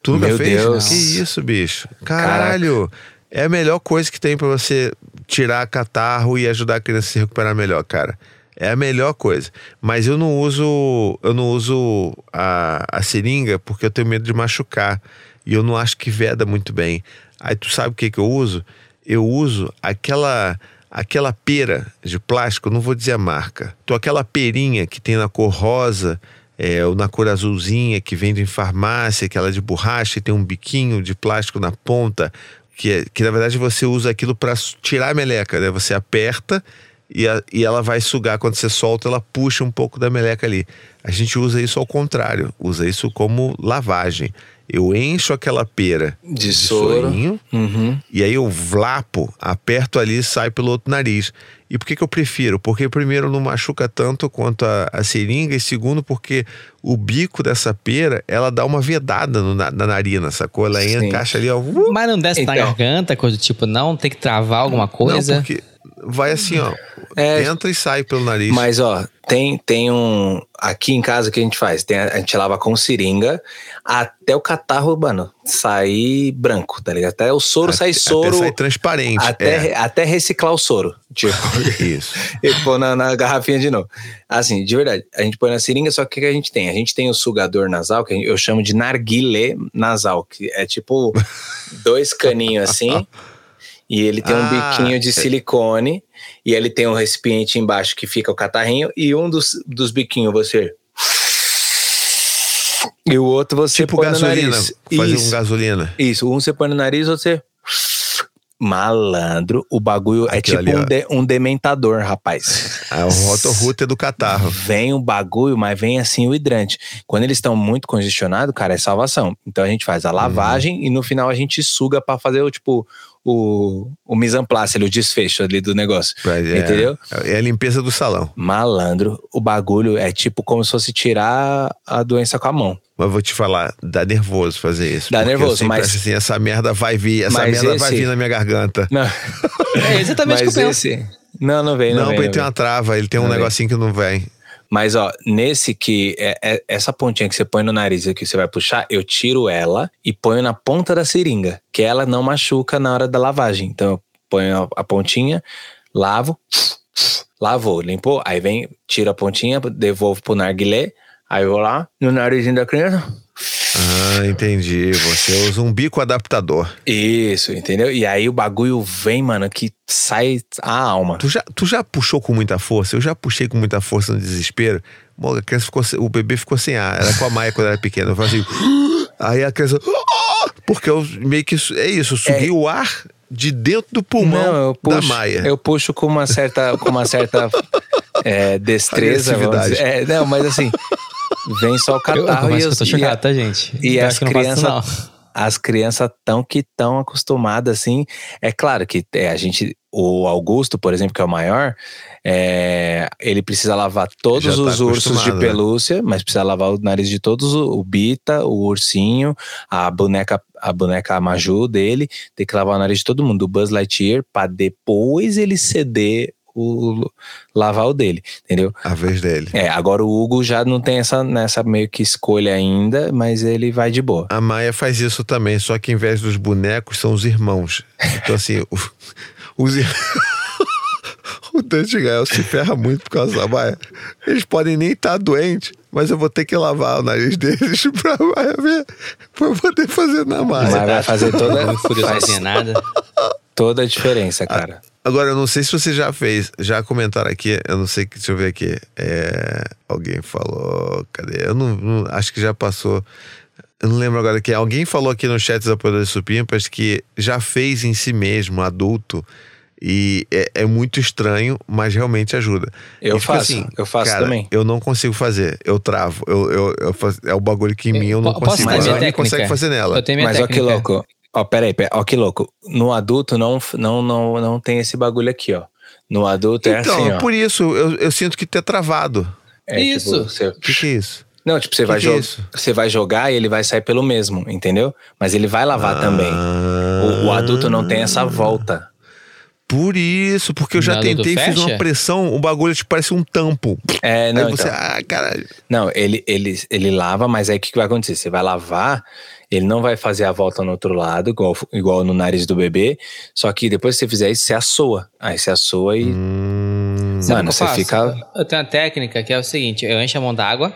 A: Tu nunca
C: Meu
A: fez?
C: Deus.
A: Que isso, bicho? Caralho! É a melhor coisa que tem pra você tirar catarro e ajudar a criança a se recuperar melhor, cara. É a melhor coisa. Mas eu não uso, eu não uso a, a seringa porque eu tenho medo de machucar. E eu não acho que veda muito bem. Aí tu sabe o que, que eu uso? Eu uso aquela aquela pera de plástico, não vou dizer a marca. Então aquela perinha que tem na cor rosa, é, ou na cor azulzinha que vende em farmácia, aquela de borracha e tem um biquinho de plástico na ponta, que, é, que na verdade você usa aquilo para tirar a meleca, né? Você aperta e, a- e ela vai sugar. Quando você solta, ela puxa um pouco da meleca ali. A gente usa isso ao contrário, usa isso como lavagem. Eu encho aquela pera
C: De soro.
A: sorinho,
C: Uhum.
A: e aí eu vlapo, aperto ali e sai pelo outro nariz. E por que, que eu prefiro? Porque primeiro não machuca tanto quanto a, a seringa, e segundo porque o bico dessa pera, ela dá uma vedada no, na, na narina, sacou? Ela
C: Sim.
A: encaixa ali, ó. uh,
D: Mas não desce na
C: Então.
D: garganta, coisa do tipo, não, tem que travar alguma coisa.
A: Não, porque vai assim, ó.
C: É.
A: entra e sai pelo nariz.
C: Mas, ó, tem, tem um. Aqui em casa o que a gente faz? Tem, a gente lava com seringa até o catarro, mano, sair branco, tá ligado? Até o soro sair soro.
A: Até sai transparente.
C: Até,
A: é.
C: até reciclar o soro. Tipo,
A: Isso.
C: e pôr na, na garrafinha de novo. Assim, de verdade, a gente põe na seringa, só que o que a gente tem? A gente tem o sugador nasal, que eu chamo de narguilé nasal, que é tipo dois caninhos assim, e ele tem um
A: Ah,
C: biquinho de
A: é.
C: silicone, e ele tem um recipiente embaixo que fica o catarrinho, e um dos, dos biquinhos você. E o outro você
A: Tipo
C: põe no
A: gasolina.
C: nariz.
A: Fazer
C: Isso.
A: um gasolina.
C: Isso, um você põe no nariz, você. Malandro, o bagulho é
A: Aquilo
C: tipo
A: ali,
C: um, de- um dementador, rapaz.
A: É o rotorruter do catarro.
C: Vem o bagulho, mas vem assim o hidrante. Quando eles estão muito congestionados, cara, é salvação. Então a gente faz a lavagem e no final a gente suga pra fazer o tipo o, o mise en place, ali, o desfecho ali do negócio.
A: É,
C: Entendeu?
A: É a limpeza do salão.
C: Malandro, o bagulho é tipo como se fosse tirar a doença com a mão.
A: Mas vou te falar, dá nervoso fazer isso.
C: Dá nervoso, mas-
A: acho assim, essa merda vai vir, essa merda vai
C: esse-
A: vir na minha garganta.
C: Não,
D: É exatamente o que eu penso.
C: esse. Não, não vem, não,
A: Não,
C: vem.
A: ele
C: não
A: tem
C: vem.
A: uma trava, ele tem um
C: Não vem.
A: negocinho que não vem.
C: Mas, ó, nesse que é, é- essa pontinha que você põe no nariz que você vai puxar, eu tiro ela e ponho na ponta da seringa, que ela não machuca na hora da lavagem. Então, eu ponho a, a pontinha, lavo, lavou, limpou, aí vem, tiro a pontinha, devolvo pro narguilé, aí eu vou lá no narizinho da criança.
A: Ah, entendi. Você usa um bico adaptador.
C: Isso, entendeu? E aí o bagulho vem, mano, que sai a alma.
A: Tu já, tu já puxou com muita força? Eu já puxei com muita força no desespero. Bom, a criança ficou, o bebê ficou sem ar. Era com a Maia quando era pequena. Eu falei assim. Aí a criança. "Ah!" Porque eu meio que. É isso, eu suguei o ar de dentro do pulmão
C: Não, eu
A: da
C: puxo,
A: Maia.
C: eu puxo com uma certa, com uma certa é, destreza. dizer. É, não, mas assim, vem só o catarro
D: eu,
C: e,
D: eu
C: os-
D: tô
C: e
D: chocado,
C: a-
D: tá, gente?
C: e as crianças, as crianças tão que tão acostumadas assim. É claro que é, a gente, o Augusto, por exemplo, que é o maior, é, ele precisa lavar todos
A: Já tá
C: os ursos de
A: né?
C: pelúcia, mas precisa lavar o nariz de todos, o, o Bita, o ursinho, a boneca, a boneca Maju dele, tem que lavar o nariz de todo mundo, do Buzz Lightyear, pra depois ele ceder o lavar o dele, entendeu?
A: A vez dele.
C: É, agora o Hugo já não tem essa nessa meio que escolha ainda, mas ele vai de boa.
A: A Maia faz isso também, só que em vez dos bonecos são os irmãos. Então, assim, o, os ir- O Dante Gael se ferra muito por causa da Maia. Eles podem nem estar doentes, mas eu vou ter que lavar o nariz deles pra Maia ver, pra eu poder fazer na
C: Mas
A: Maia.
C: vai fazer toda,
D: Não
C: faz
D: nada.
C: toda a diferença, cara.
A: Agora, eu não sei se você já fez, já comentaram aqui, eu não sei, deixa eu ver aqui. É, alguém falou, cadê? Eu não, não- acho que já passou. Eu não lembro agora que alguém falou aqui no chat dos apoiadores supimpas que já fez em si mesmo, adulto, e é, é muito estranho, mas realmente ajuda.
C: Eu
A: E
C: faço, eu faço
A: cara,
C: também.
A: Eu não consigo fazer, eu travo. Eu, eu, eu faço- é o bagulho que em mim eu não
D: Posso
A: consigo. Mas consegue fazer nela.
D: Eu tenho minha
C: Mas ó que louco. Ó, peraí, peraí, ó que louco. No adulto não, não, não, não tem esse bagulho aqui, ó. No adulto é
A: Então,
C: assim, ó.
A: por isso, eu, eu sinto que ter travado.
C: É,
D: Isso.
C: tipo, você-
A: O que, que é isso?
C: Não, tipo, você vai,
A: que é
C: jo-
A: isso?
C: você vai jogar e ele vai sair pelo mesmo, entendeu? Mas ele vai lavar também. O, o adulto não tem essa volta.
A: Por isso, porque eu já
D: No
A: tentei, fiz uma pressão, o bagulho tipo, parece um tampo.
C: É, não,
A: Aí você,
C: então.
A: ah, caralho.
C: Não, ele, ele, ele lava, mas aí o que que vai acontecer? Você vai lavar, ele não vai fazer a volta no outro lado, igual, igual no nariz do bebê. Só que depois que você fizer isso, você assoa. Aí você assoa e.
A: Hum,
C: Mano, você
D: faço?
C: fica-
D: Eu tenho uma técnica que é o seguinte: eu encho a mão d'água,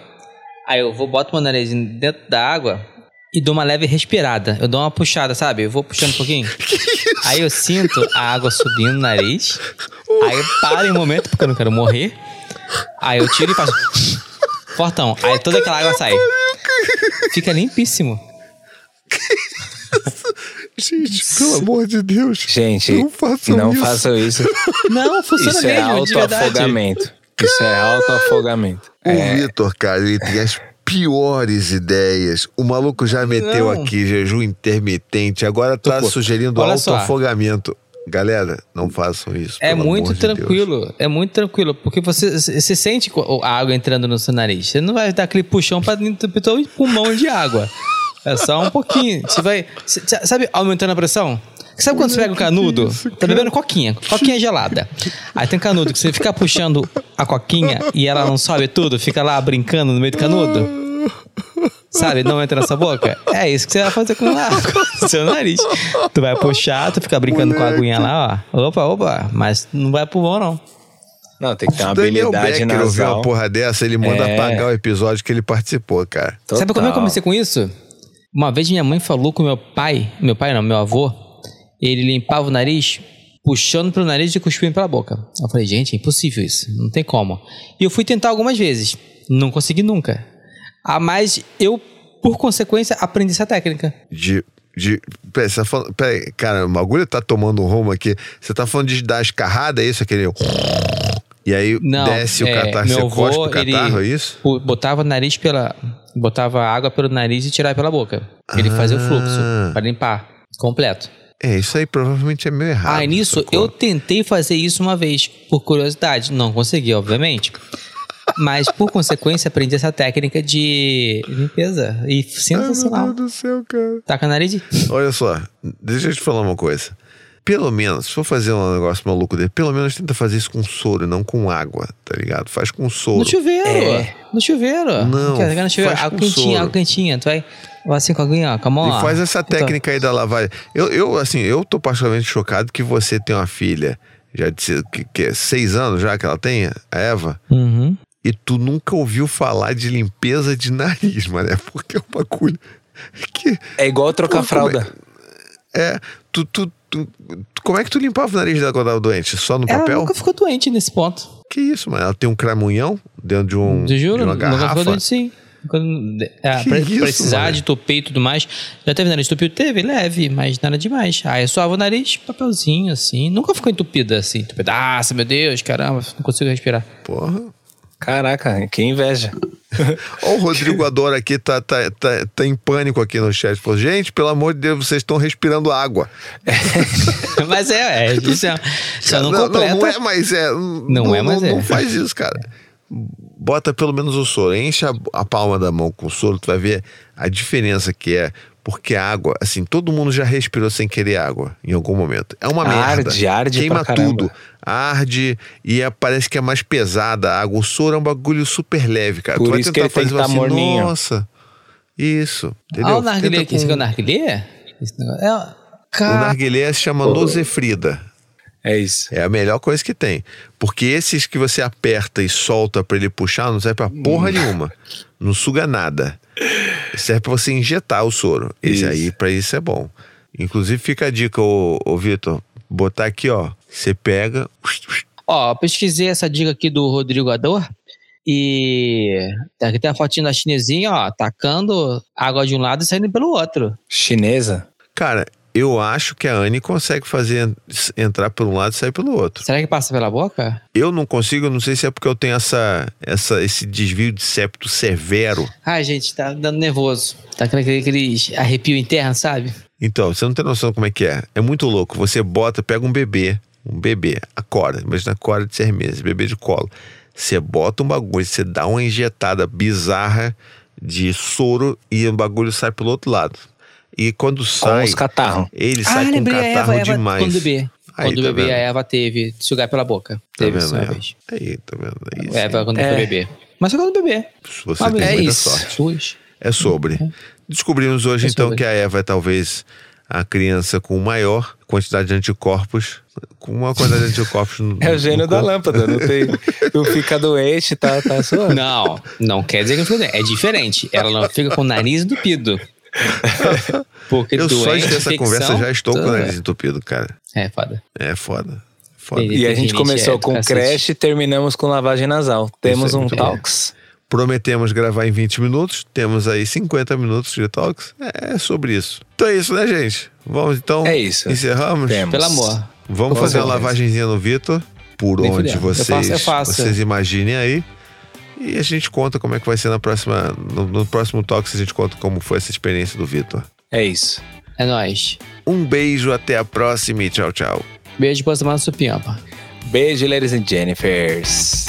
D: aí eu vou, boto meu nariz dentro da água e dou uma leve respirada. Eu dou uma puxada, sabe? Eu vou puxando um pouquinho. Aí eu sinto a água subindo no nariz. Aí eu paro em um momento, porque eu não quero morrer. Aí eu tiro e faço. Fortão. Aí toda aquela água sai. Fica limpíssimo.
A: gente, pelo amor de Deus.
C: Gente,
A: não façam
C: não
A: isso.
C: façam isso.
D: Não, funciona
C: Isso é
D: mesmo, verdade.
C: autoafogamento. Isso é autoafogamento.
A: O
C: É,
A: Vitor, cara, ele tem as piores ideias. O maluco já meteu
D: Não.
A: aqui jejum intermitente, agora tá
D: Pô,
A: sugerindo autoafogamento. Galera, não façam isso.
D: É muito
A: amor de
D: tranquilo, é muito tranquilo, porque você, você sente a água entrando no seu nariz. Você não vai dar aquele puxão para o pulmão de água. É só um pouquinho. Você vai, sabe, aumentando a pressão? Sabe quando você pega o canudo? tá bebendo coquinha, coquinha gelada. Aí tem canudo que você fica puxando a coquinha e ela não sobe tudo, fica lá brincando no meio do canudo. Sabe? Não entra na sua boca. É isso que você vai fazer com, a, com o seu nariz. Tu vai puxar, tu fica brincando com a aguinha lá, ó. Opa, opa. Mas não vai pro bom, não.
C: Não, tem que ter uma
A: Daniel
C: habilidade
A: Becker ouviu
C: nasal.
A: uma porra dessa, ele manda
C: É.
A: apagar o episódio que ele participou, cara.
D: Sabe como eu
C: Total.
D: comecei com isso? Uma vez minha mãe falou com meu pai, meu pai não, meu avô, ele limpava o nariz puxando pelo nariz e cuspindo pela boca. Eu falei, gente, é impossível isso, não tem como. E eu fui tentar algumas vezes, não consegui nunca. Ah, mas eu, por consequência, aprendi essa técnica.
A: De. de peraí, você tá falando, peraí, cara, o bagulho tá tomando um rumo aqui. Você tá falando de dar escarrada, é isso? Aquele. E aí
D: Não,
A: desce o
D: é,
A: catarro,
D: meu
A: você
D: avô,
A: cospe o catarro, é isso?
D: Botava o nariz pela. Botava água pelo nariz e tirava pela boca. Ele fazia o fluxo
A: Ah.
D: para limpar completo.
A: É, isso aí provavelmente é meio errado.
D: Ah, nisso eu tentei fazer isso uma vez, por curiosidade. Não consegui, obviamente. Mas, por consequência, aprendi essa técnica de limpeza. E
A: Ai,
D: sensacional.
A: meu Deus do céu, cara.
D: Taca na nariz.
A: Olha só, deixa eu te falar uma coisa. Pelo menos, se for fazer um negócio maluco dele, pelo menos tenta fazer isso com soro e não com água, tá ligado? Faz com soro.
D: No chuveiro.
C: É.
D: No chuveiro.
A: Não,
D: Quer no chuveiro?
A: faz
D: quentinha,
A: soro.
D: água quentinha. Tu vai, vai assim com a aguinha, ó, com a mão.
A: E faz essa
D: Então,
A: técnica aí da lavagem. Eu, eu, assim, eu tô particularmente chocado que você tem uma filha, já de que, que é seis anos já que ela tem, a Eva,
D: Uhum.
A: e tu nunca ouviu falar de limpeza de nariz, mané, porque é um bagulho que
C: É igual trocar
A: Pô, é-
C: fralda.
A: é. Tu, tu, tu- como é que tu limpava o nariz dela quando ela doente? Só no
D: Ela
A: papel?
D: nunca ficou doente nesse ponto.
A: Que isso, mano? Ela tem um cramunhão dentro de, um,
D: Te juro,
A: de uma
D: nunca ficou
A: garrafa.
D: doente sim. Quando,
A: Que
D: pra-
A: isso,
D: precisar
A: mano?
D: de tupê e tudo mais. Já teve nariz entupido? Teve, leve, mas nada demais. Aí eu suava o nariz, papelzinho, assim. Nunca ficou entupida, assim. Entupidaça, meu Deus, caramba, não consigo respirar.
A: Porra.
C: Caraca, que inveja.
A: O Rodrigo Adora aqui tá, tá, tá, tá em pânico aqui no chat. Falou, gente, pelo amor de Deus, vocês estão respirando água.
D: mas é, é, isso é, só não,
A: não,
D: completa.
A: não, não é, mas é. Não,
D: é, mas
A: não,
D: é.
A: Não faz isso, cara. Bota pelo menos o soro. Enche a, a palma da mão com o soro, tu vai ver a diferença que é. Porque a água, assim, todo mundo já respirou sem querer água em algum momento. É uma merda.
C: Arde, arde
A: Queima tudo. Arde e é- parece que é mais pesada a água. O soro é um bagulho super leve, cara.
C: Por
A: tu vai
C: isso que
A: tentar
C: ele tem
A: fazer
C: que tá
A: assim,
C: morninho.
A: nossa. Isso. Entendeu?
D: Ah, o narguilé aqui. Você
A: com-
D: quer o narguilé? Esse negócio- É,
A: O narguilé se chama Nozefrida.
C: É isso.
A: É a melhor coisa que tem. Porque esses que você aperta e solta pra ele puxar não serve pra porra nenhuma. Não suga nada. Serve pra você injetar o soro. Esse
C: Isso.
A: aí, pra isso é bom. Inclusive, fica a dica, ô, ô Vitor. Botar aqui, ó. Você pega.
D: Ó, eu pesquisei essa dica aqui do Rodrigo Ador e aqui tem a fotinho da chinesinha, ó, tacando água de um lado e saindo pelo outro.
C: Chinesa?
A: Cara, eu acho que a Anne consegue fazer entrar por um lado e sair pelo outro.
D: Será que passa pela boca?
A: Eu não consigo, não sei se é porque eu tenho essa, essa, esse desvio de septo severo.
D: Ai, gente, tá dando nervoso. Tá aquele, aquele arrepio interno, sabe?
A: Então, você não tem noção como é que é. É muito louco. Você bota, pega um bebê, um bebê, a Cora, imagina a Cora de seis meses, bebê de colo. Você bota um bagulho, você dá uma injetada bizarra de soro e o bagulho sai pelo outro lado. E quando
C: Com
A: sai,
C: os catarros.
A: ele
D: ah,
A: sai com
D: lembrei a
A: catarro
D: Eva,
A: demais.
D: quando bebê.
A: Aí,
D: quando
A: tá
D: bebê,
A: vendo?
D: a Eva teve sugar pela boca.
A: Tá
D: Teve isso uma
A: Aí,
D: vez.
A: aí, tá vendo? É isso.
D: Eva quando
C: É.
D: foi bebê. Mas só quando bebê.
A: Você
D: Ah,
A: tem
D: é
A: muita
C: isso.
A: sorte. É sobre. Descobrimos hoje,
D: É
A: então,
D: sobre.
A: que a Eva é talvez a criança com maior quantidade de anticorpos, com uma quantidade de anticorpos no,
C: É o
A: no
C: gênio da
A: corpo.
C: lâmpada. Não, tem, não fica doente, tá, tá suave.
D: Não, não quer dizer que não fica doente. É diferente. Ela não fica com o nariz entupido. Porque
A: Eu só de ter essa conversa já estou com o nariz entupido, cara.
D: É, foda.
A: É foda. Foda.
D: Ele-
C: E a gente começou
D: é,
C: com creche e terminamos com lavagem nasal. Temos
A: é
C: um talks.
A: Prometemos gravar em 20 minutos, temos aí 50 minutos de talks. É sobre isso. Então é isso, né, gente? Vamos então.
C: É isso.
A: Encerramos?
C: Temos.
D: Pelo amor.
A: Vamos fazer uma
C: certeza.
A: lavagenzinha no Vitor, por
D: Nem
A: onde
D: fudendo. Eu
A: vocês,
D: faço, eu faço.
A: vocês imaginem aí. E a gente conta como é que vai ser na próxima. No, no próximo Talks a gente conta como foi essa experiência do Vitor.
C: É isso.
D: É nóis.
A: Um beijo, até a próxima e tchau, tchau.
D: Beijo pra semana supimpa.
C: Beijo, ladies and Jennifers.